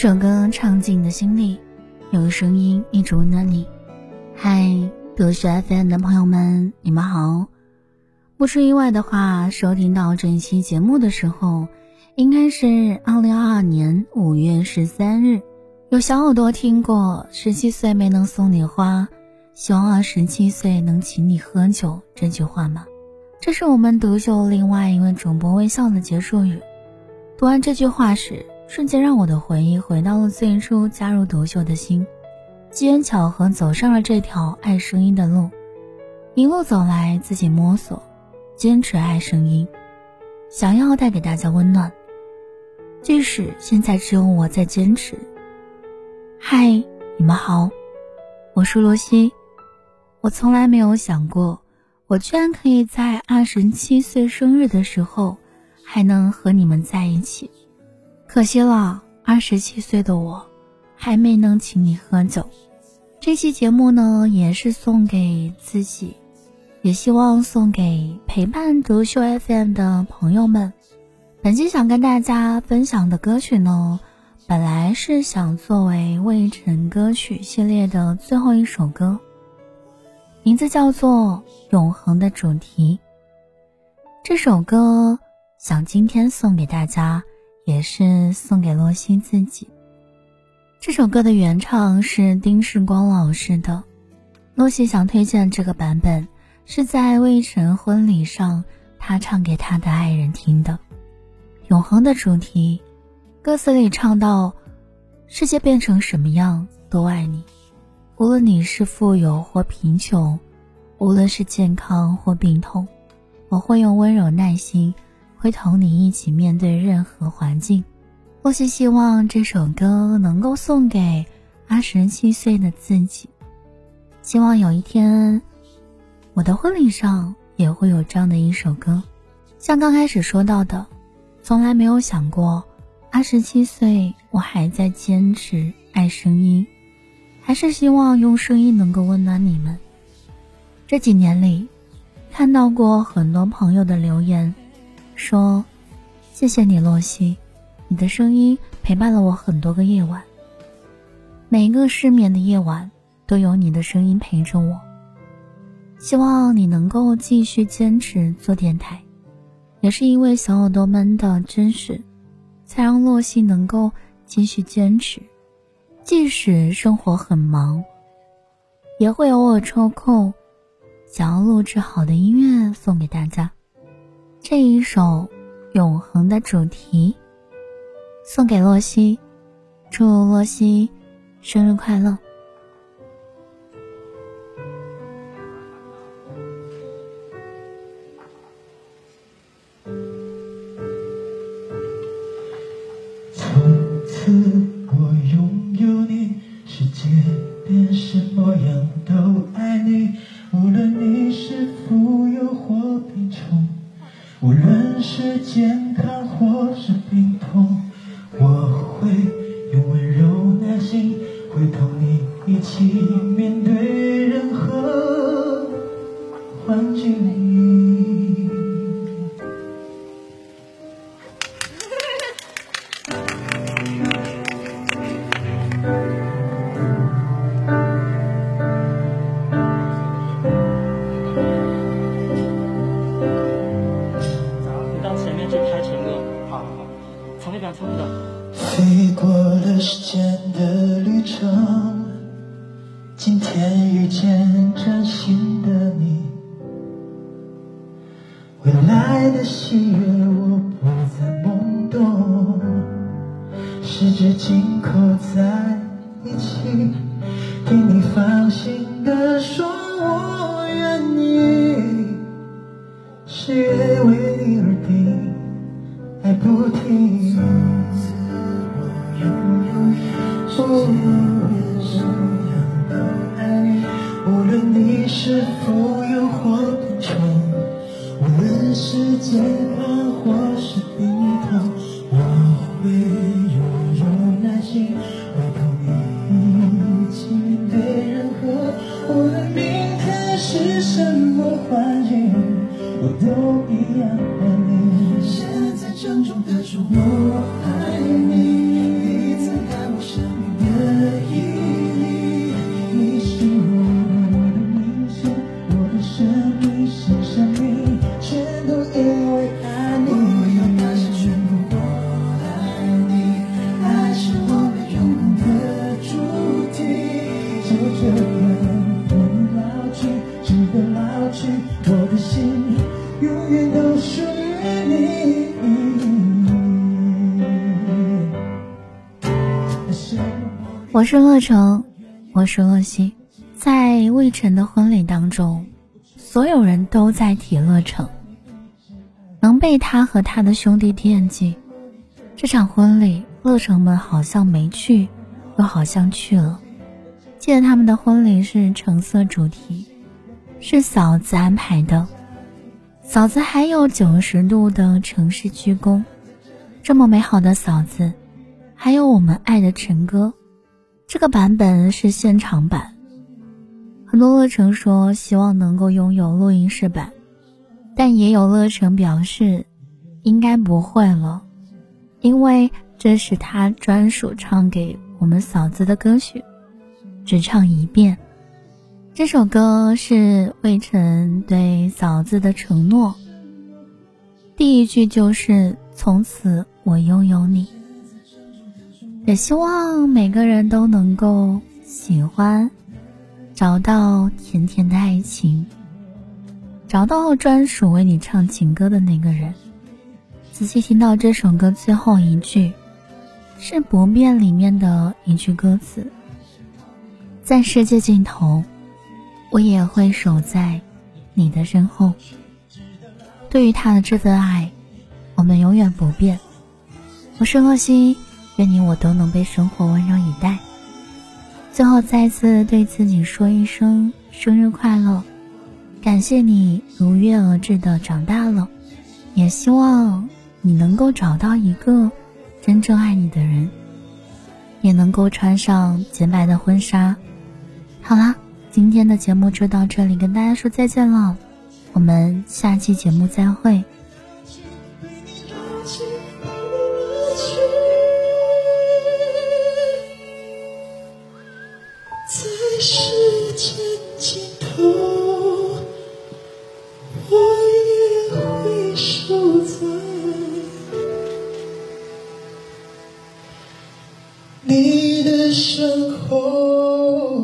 首歌唱进你的心里，有个声音一直温暖你。嗨，德学 FM 的朋友们，你们好。不出意外的话，收听到这一期节目的时候，应该是二零二二年五月十三日。有小耳朵听过“十七岁没能送你花，希望二十七岁能请你喝酒”这句话吗？这是我们独秀另外一位主播微笑的结束语。读完这句话时，瞬间让我的回忆回到了最初加入独秀的心，机缘巧合走上了这条爱声音的路，一路走来自己摸索，坚持爱声音，想要带给大家温暖。即使现在只有我在坚持。嗨，你们好，我是罗西。我从来没有想过，我居然可以在二十七岁生日的时候，还能和你们在一起。可惜了，二十七岁的我，还没能请你喝酒。这期节目呢，也是送给自己，也希望送给陪伴独秀 FM 的朋友们。本期想跟大家分享的歌曲呢，本来是想作为未晨歌曲系列的最后一首歌，名字叫做《永恒的主题》。这首歌想今天送给大家。也是送给洛西自己。这首歌的原唱是丁世光老师的，洛西想推荐这个版本，是在魏晨婚礼上他唱给他的爱人听的。永恒的主题，歌词里唱到：世界变成什么样都爱你，无论你是富有或贫穷，无论是健康或病痛，我会用温柔耐心。会同你一起面对任何环境。或许希望这首歌能够送给二十七岁的自己。希望有一天，我的婚礼上也会有这样的一首歌。像刚开始说到的，从来没有想过，二十七岁我还在坚持爱声音，还是希望用声音能够温暖你们。这几年里，看到过很多朋友的留言。说：“谢谢你，洛西，你的声音陪伴了我很多个夜晚。每一个失眠的夜晚，都有你的声音陪着我。希望你能够继续坚持做电台，也是因为小耳朵们的支持，才让洛西能够继续坚持。即使生活很忙，也会偶尔抽空，想要录制好的音乐送给大家。”这一首永恒的主题，送给洛西，祝洛西生日快乐。是健康或是病痛，我会用温柔耐心，会同你一起。飞过了时间的旅程，今天遇见真心的你，未来的喜悦我不再懵懂，十指紧扣在一起，听你放心的说不停。无论你是否有话不讲，无论是健康或是我爱你。我是乐成，我是乐西，在魏晨的婚礼当中，所有人都在提乐成，能被他和他的兄弟惦记。这场婚礼，乐成们好像没去，又好像去了。记得他们的婚礼是橙色主题，是嫂子安排的，嫂子还有九十度的城市鞠躬。这么美好的嫂子，还有我们爱的陈哥。这个版本是现场版，很多乐成说希望能够拥有录音室版，但也有乐成表示应该不会了，因为这是他专属唱给我们嫂子的歌曲，只唱一遍。这首歌是魏晨对嫂子的承诺，第一句就是从此我拥有你。也希望每个人都能够喜欢，找到甜甜的爱情，找到专属为你唱情歌的那个人。仔细听到这首歌最后一句，是《不变》里面的一句歌词：“在世界尽头，我也会守在你的身后。”对于他的这份爱，我们永远不变。我是洛西。愿你我都能被生活温柔以待。最后，再次对自己说一声生日快乐，感谢你如约而至的长大了，也希望你能够找到一个真正爱你的人，也能够穿上洁白的婚纱。好啦，今天的节目就到这里，跟大家说再见了，我们下期节目再会。身后。